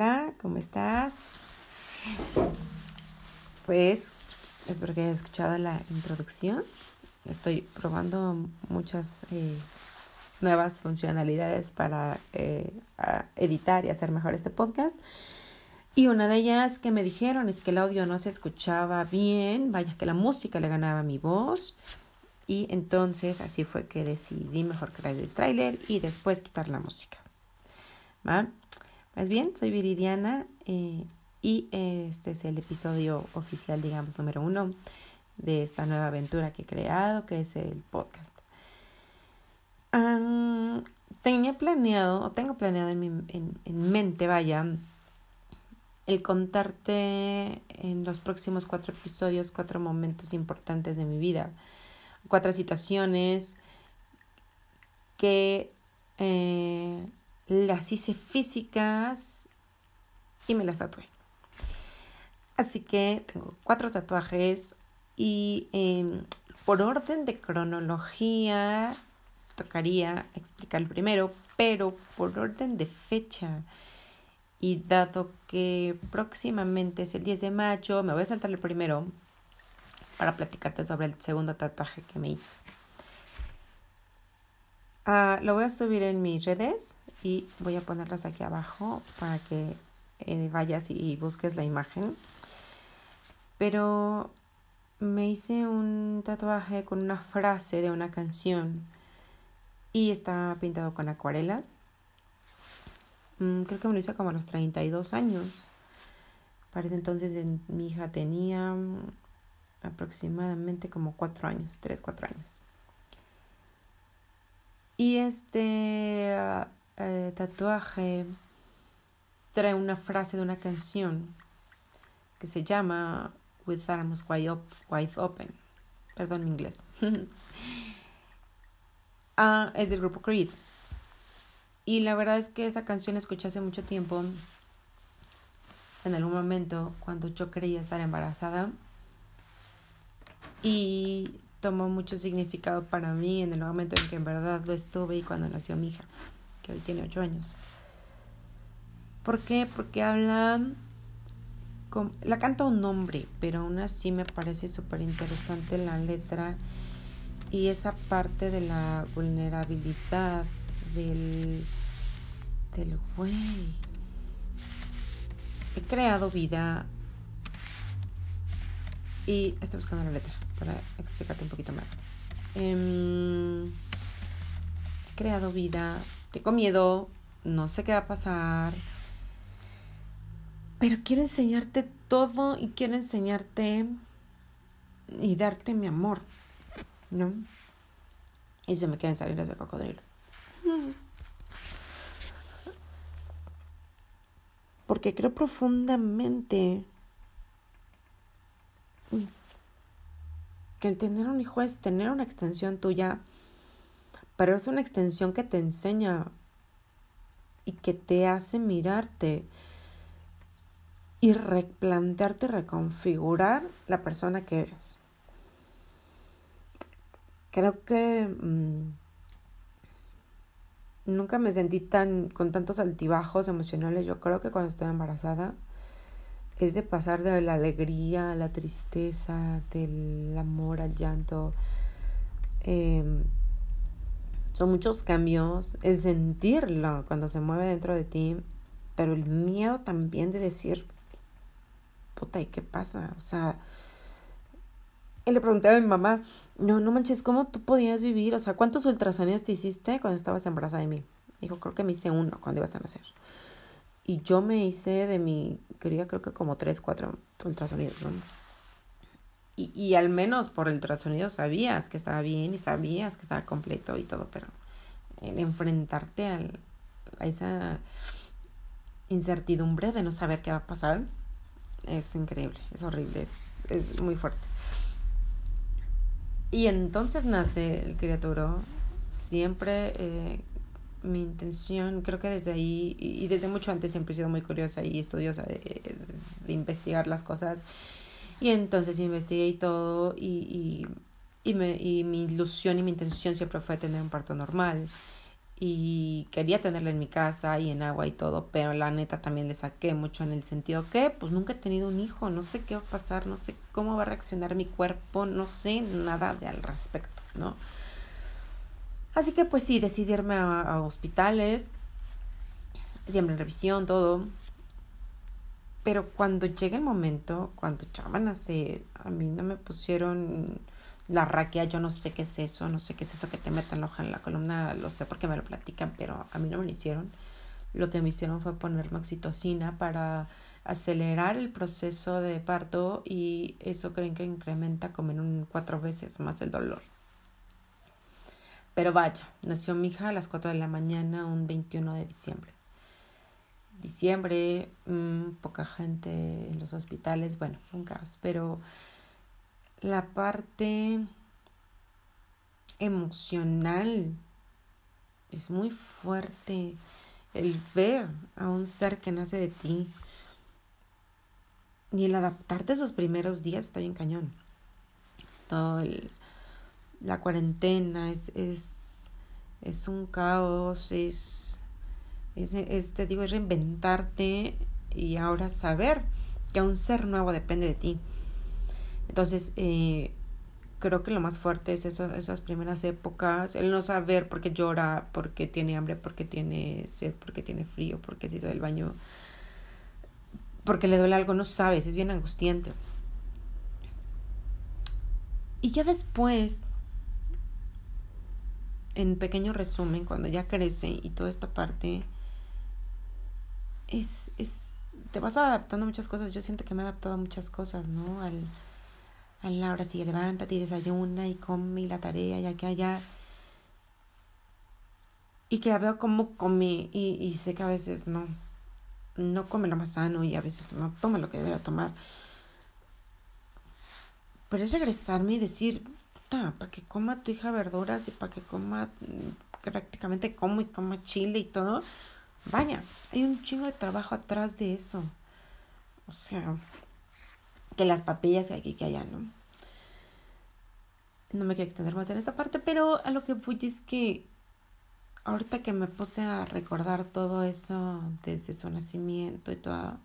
Hola, ¿cómo estás? Pues espero que hayas escuchado la introducción. Estoy probando muchas eh, nuevas funcionalidades para eh, editar y hacer mejor este podcast. Y una de ellas que me dijeron es que el audio no se escuchaba bien, vaya que la música le ganaba mi voz. Y entonces así fue que decidí mejor crear el tráiler y después quitar la música. ¿Va? Pues bien, soy Viridiana eh, y este es el episodio oficial, digamos, número uno de esta nueva aventura que he creado, que es el podcast. tenía planeado, o tengo planeado en, mi, en, en mente, vaya, el contarte en los próximos cuatro episodios cuatro momentos importantes de mi vida cuatro situaciones que eh, las hice físicas y me las tatué. Así que tengo cuatro tatuajes y em, por orden de cronología tocaría explicar primero, pero por orden de fecha y dado que próximamente es el 10 de mayo, me voy a saltar el primero para platicarte sobre el segundo tatuaje que me hice. Ah, lo voy a subir en mis redes y voy a ponerlas aquí abajo para que eh, vayas y busques la imagen. Pero me hice un tatuaje con una frase de una canción y está pintado con acuarelas. Mm, creo que me lo hice como a los 32 años. Para ese entonces mi hija tenía aproximadamente como cuatro años, tres, cuatro años. Y este eh, tatuaje trae una frase de una canción que se llama With Arms Wide, Open. Perdón mi inglés. ah, es del grupo Creed. Y la verdad es que esa canción la escuché hace mucho tiempo. En algún momento, cuando yo creía estar embarazada, y tomó mucho significado para mí en el momento en que en verdad lo estuve y cuando nació mi hija, hoy tiene ocho años. ¿Por qué? Porque habla... la canta un hombre, pero aún así me parece súper interesante la letra y esa parte de la vulnerabilidad del, del güey. He creado vida y estoy buscando la letra para explicarte un poquito más. Em, he creado vida, tengo miedo, no sé qué va a pasar, pero quiero enseñarte todo y quiero enseñarte y darte mi amor, ¿no? Y se me quieren salir ese cocodrilo. Porque creo profundamente que el tener un hijo es tener una extensión tuya, pero es una extensión que te enseña y que te hace mirarte y replantearte, reconfigurar la persona que eres. Creo que mm, nunca me sentí tan con tantos altibajos emocionales. Yo creo que cuando estoy embarazada es de pasar de la alegría a la tristeza, del amor al llanto. Em, son muchos cambios, el sentirlo cuando se mueve dentro de ti, pero el miedo también de decir, puta, ¿y qué pasa? O sea, y le pregunté a mi mamá, no, no manches, ¿cómo tú podías vivir? O sea, ¿cuántos ultrasonidos te hiciste cuando estabas embarazada de mí? Dijo, creo que me hice uno cuando ibas a nacer. Y yo me hice de mi quería creo que como tres, cuatro ultrasonidos, ¿no? Y, y al menos por el ultrasonido sabías que estaba bien y sabías que estaba completo y todo, pero el enfrentarte al, a esa incertidumbre de no saber qué va a pasar es increíble, es horrible, es, es muy fuerte. Y entonces nace el criaturo. Siempre eh, mi intención, creo que desde ahí, y, desde mucho antes siempre he sido muy curiosa y estudiosa de, de investigar las cosas. Y entonces investigué y todo, y, y, y, me, y mi ilusión y mi intención siempre fue tener un parto normal y quería tenerla en mi casa y en agua y todo, pero la neta también le saqué mucho en el sentido que pues nunca he tenido un hijo, no sé qué va a pasar, no sé cómo va a reaccionar mi cuerpo, no sé nada de al respecto, ¿no? Así que pues sí, decidí irme a, hospitales, siempre en revisión, todo. Pero cuando llega el momento, cuando ya van a nacer, a mí no me pusieron la raquia, yo no sé qué es eso, no sé qué es eso que te metan la hoja en la columna, lo sé porque me lo platican, pero a mí no me lo hicieron. Lo que me hicieron fue ponerme oxitocina para acelerar el proceso de parto y eso creen que incrementa como en un cuatro veces más el dolor. Pero vaya, nació mi hija a las 4 de la mañana un 21 de diciembre. Diciembre, mmm, poca gente en los hospitales, bueno, un caos, pero la parte emocional es muy fuerte. El ver a un ser que nace de ti y el adaptarte a esos primeros días está bien cañón. Todo la cuarentena es, es, es un caos, es, es, es, te digo, es reinventarte y ahora saber que un ser nuevo depende de ti. Entonces, eh, creo que lo más fuerte es esas primeras épocas, el no saber por qué llora, por qué tiene hambre, por qué tiene sed, por qué tiene frío, por qué se hizo del baño, porque le duele algo, no sabes, es bien angustiante. Y ya después, en pequeño resumen, cuando ya crece y toda esta parte, es, es, te vas adaptando a muchas cosas. Yo siento que me he adaptado a muchas cosas, ¿no? Al, a la hora sí, levántate y desayuna y come la tarea ya que allá. Y que veo cómo come y, y sé que a veces no, no come lo más sano y a veces no toma lo que debería tomar. Pero es regresarme y decir, para que coma tu hija verduras y para que coma mm, prácticamente como y coma chile y todo. Vaya, hay un chingo de trabajo atrás de eso. O sea, que las papillas que aquí que allá, ¿no? No me quiero extender más en esta parte, pero a lo que fui es que ahorita que me puse a recordar todo eso desde su nacimiento y todo,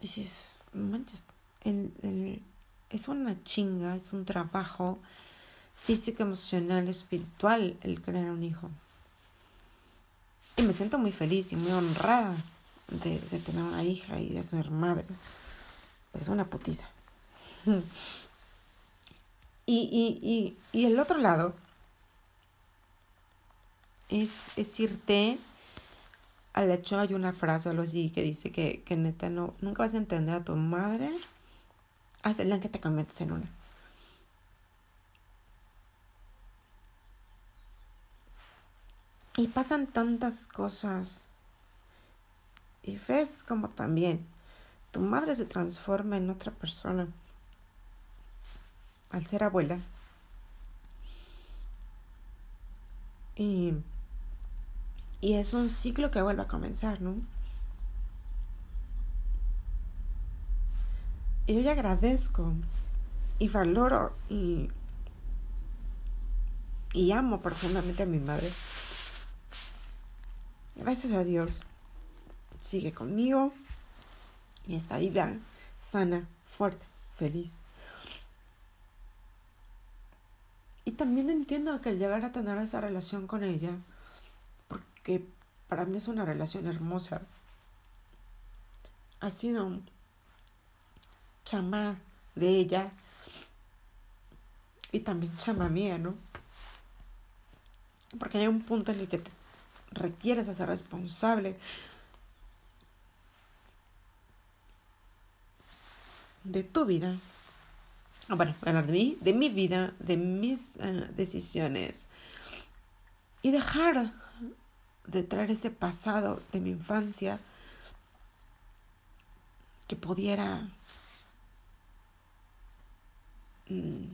dices, manches, el, el, es una chinga, es un trabajo físico, emocional, espiritual el crear un hijo. Y me siento muy feliz y muy honrada de, de tener una hija y de ser madre. Pero es una putiza. Y, y, y, y el otro lado es, es irte al hecho, hay una frase o algo así que dice que, que neta no, nunca vas a entender a tu madre hasta el día que te conviertes en una. Y pasan tantas cosas. Y ves como también tu madre se transforma en otra persona al ser abuela. Y, y es un ciclo que vuelve a comenzar, ¿no? Y yo ya agradezco y valoro y, y amo profundamente a mi madre. Gracias a Dios. Sigue conmigo y está viva, sana, fuerte, feliz. Y también entiendo que al llegar a tener esa relación con ella, porque para mí es una relación hermosa, ha sido chama de ella y también chama mía, ¿no? Porque hay un punto en el que te requieres ser responsable de tu vida bueno, hablar de mí, de mi vida, de mis uh, decisiones y dejar de traer ese pasado de mi infancia que pudiera mm,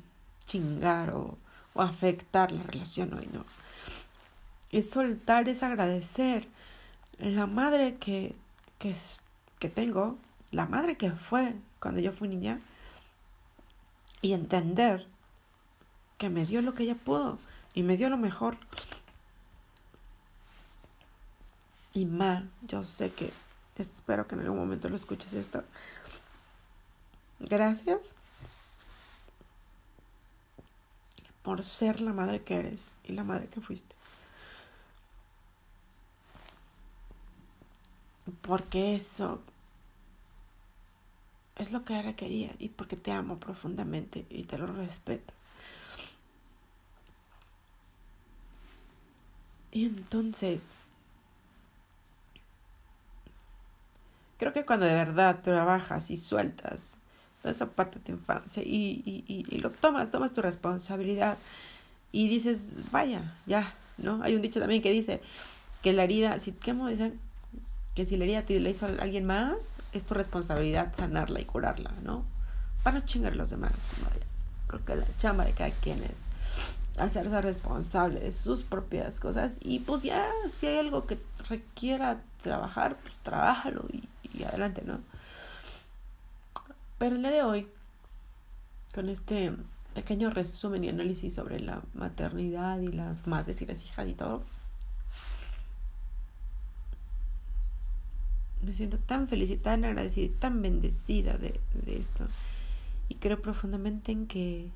chingar o, o, afectar la relación hoy, ¿no? Es soltar, es agradecer la madre que, que, que tengo, la madre que fue cuando yo fui niña, y entender que me dio lo que ella pudo y me dio lo mejor. Y ma, yo sé que espero que en algún momento lo escuches esto. Gracias por ser la madre que eres y la madre que fuiste. Porque eso es lo que requería y porque te amo profundamente y te lo respeto. Y entonces, creo que cuando de verdad trabajas y sueltas toda esa parte de tu infancia y, y, y, lo tomas, tomas tu responsabilidad y dices, vaya, ya, ¿no? Hay un dicho también que dice que la herida, si, ¿cómo dicen? Que si la herida te la hizo a alguien más, es tu responsabilidad sanarla y curarla, ¿no? Para no chingar a los demás. Creo que la chamba de cada quien es hacerse responsable de sus propias cosas y pues ya si hay algo que requiera trabajar, pues trabájalo y, y adelante, ¿no? Pero el día de hoy, con este pequeño resumen y análisis sobre la maternidad y las madres y las hijas y todo, me siento tan feliz y tan agradecida y tan bendecida de, esto. Y creo profundamente en que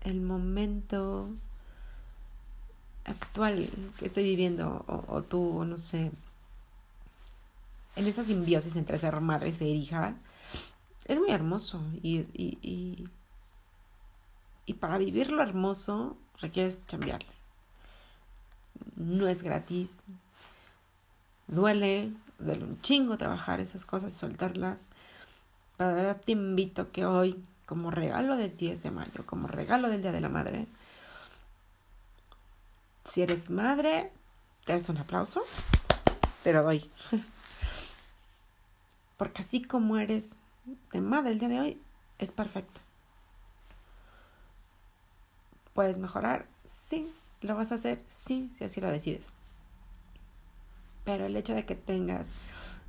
el momento actual que estoy viviendo, o, tú, o no sé, en esa simbiosis entre ser madre y ser hija, es muy hermoso. Y, y, y, y para vivir lo hermoso requieres cambiarle. No es gratis. Duele, duele un chingo trabajar esas cosas, soltarlas. Pero verdad te invito que hoy, como regalo del 10 de mayo, como regalo del Día de la Madre, si eres madre, te das un aplauso, te lo doy. Porque así como eres de madre el día de hoy, es perfecto. ¿Puedes mejorar? Sí. ¿Lo vas a hacer? Sí, si así lo decides. Pero el hecho de que tengas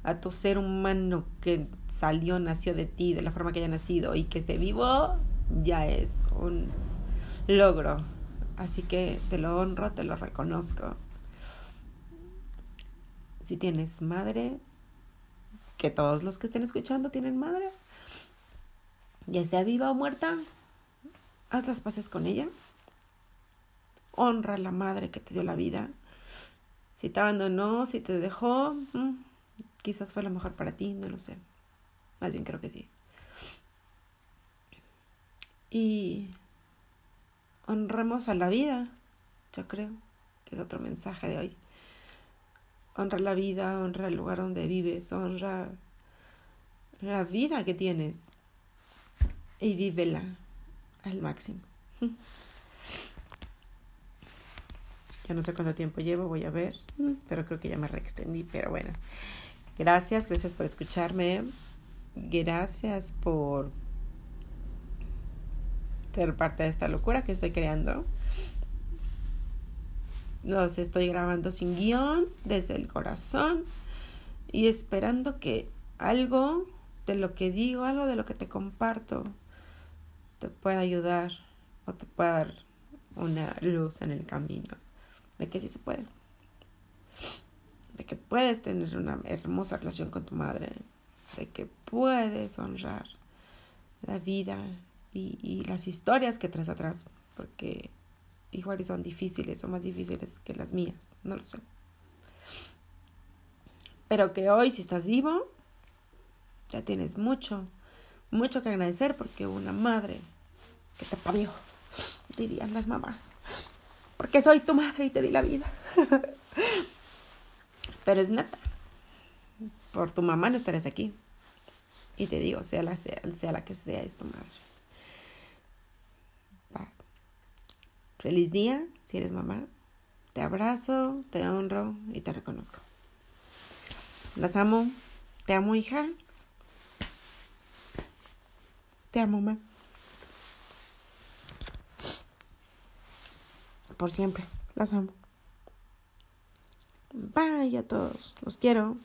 a tu ser humano que salió, nació de ti, de la forma que haya nacido y que esté vivo, ya es un logro. Así que te lo honro, te lo reconozco. Si tienes madre, que todos los que estén escuchando tienen madre, ya sea viva o muerta, haz las paces con ella. Honra a la madre que te dio la vida si te abandonó, si te dejó, mm, quizás fue lo mejor para ti, no lo sé. Más bien creo que sí. Y honremos a la vida, yo creo, que es otro mensaje de hoy. Honra la vida, honra el lugar donde vives, honra la vida que tienes y vívela al máximo. Ya no sé cuánto tiempo llevo, voy a ver, mm, pero creo que ya me reextendí, pero bueno. Gracias, gracias por escucharme. Gracias por ser parte de esta locura que estoy creando. Los estoy grabando sin guion, desde el corazón y esperando que algo de lo que digo, algo de lo que te comparto, te pueda ayudar o te pueda dar una luz en el camino de que sí se puede. De que puedes tener una hermosa relación con tu madre. De que puedes honrar la vida y, las historias que traes atrás. Porque igual son difíciles, son más difíciles que las mías. No lo sé. Pero que hoy, si estás vivo, ya tienes mucho, mucho que agradecer porque una madre que te parió, dirían las mamás porque soy tu madre y te di la vida. Pero es neta. Por tu mamá no estarás aquí. Y te digo, sea la, sea, sea la que sea, es tu madre. Va. Feliz día, si eres mamá. Te abrazo, te honro y te reconozco. Las amo. Te amo, hija. Te amo, mamá. Por siempre. Las amo. Bye a todos. Los quiero.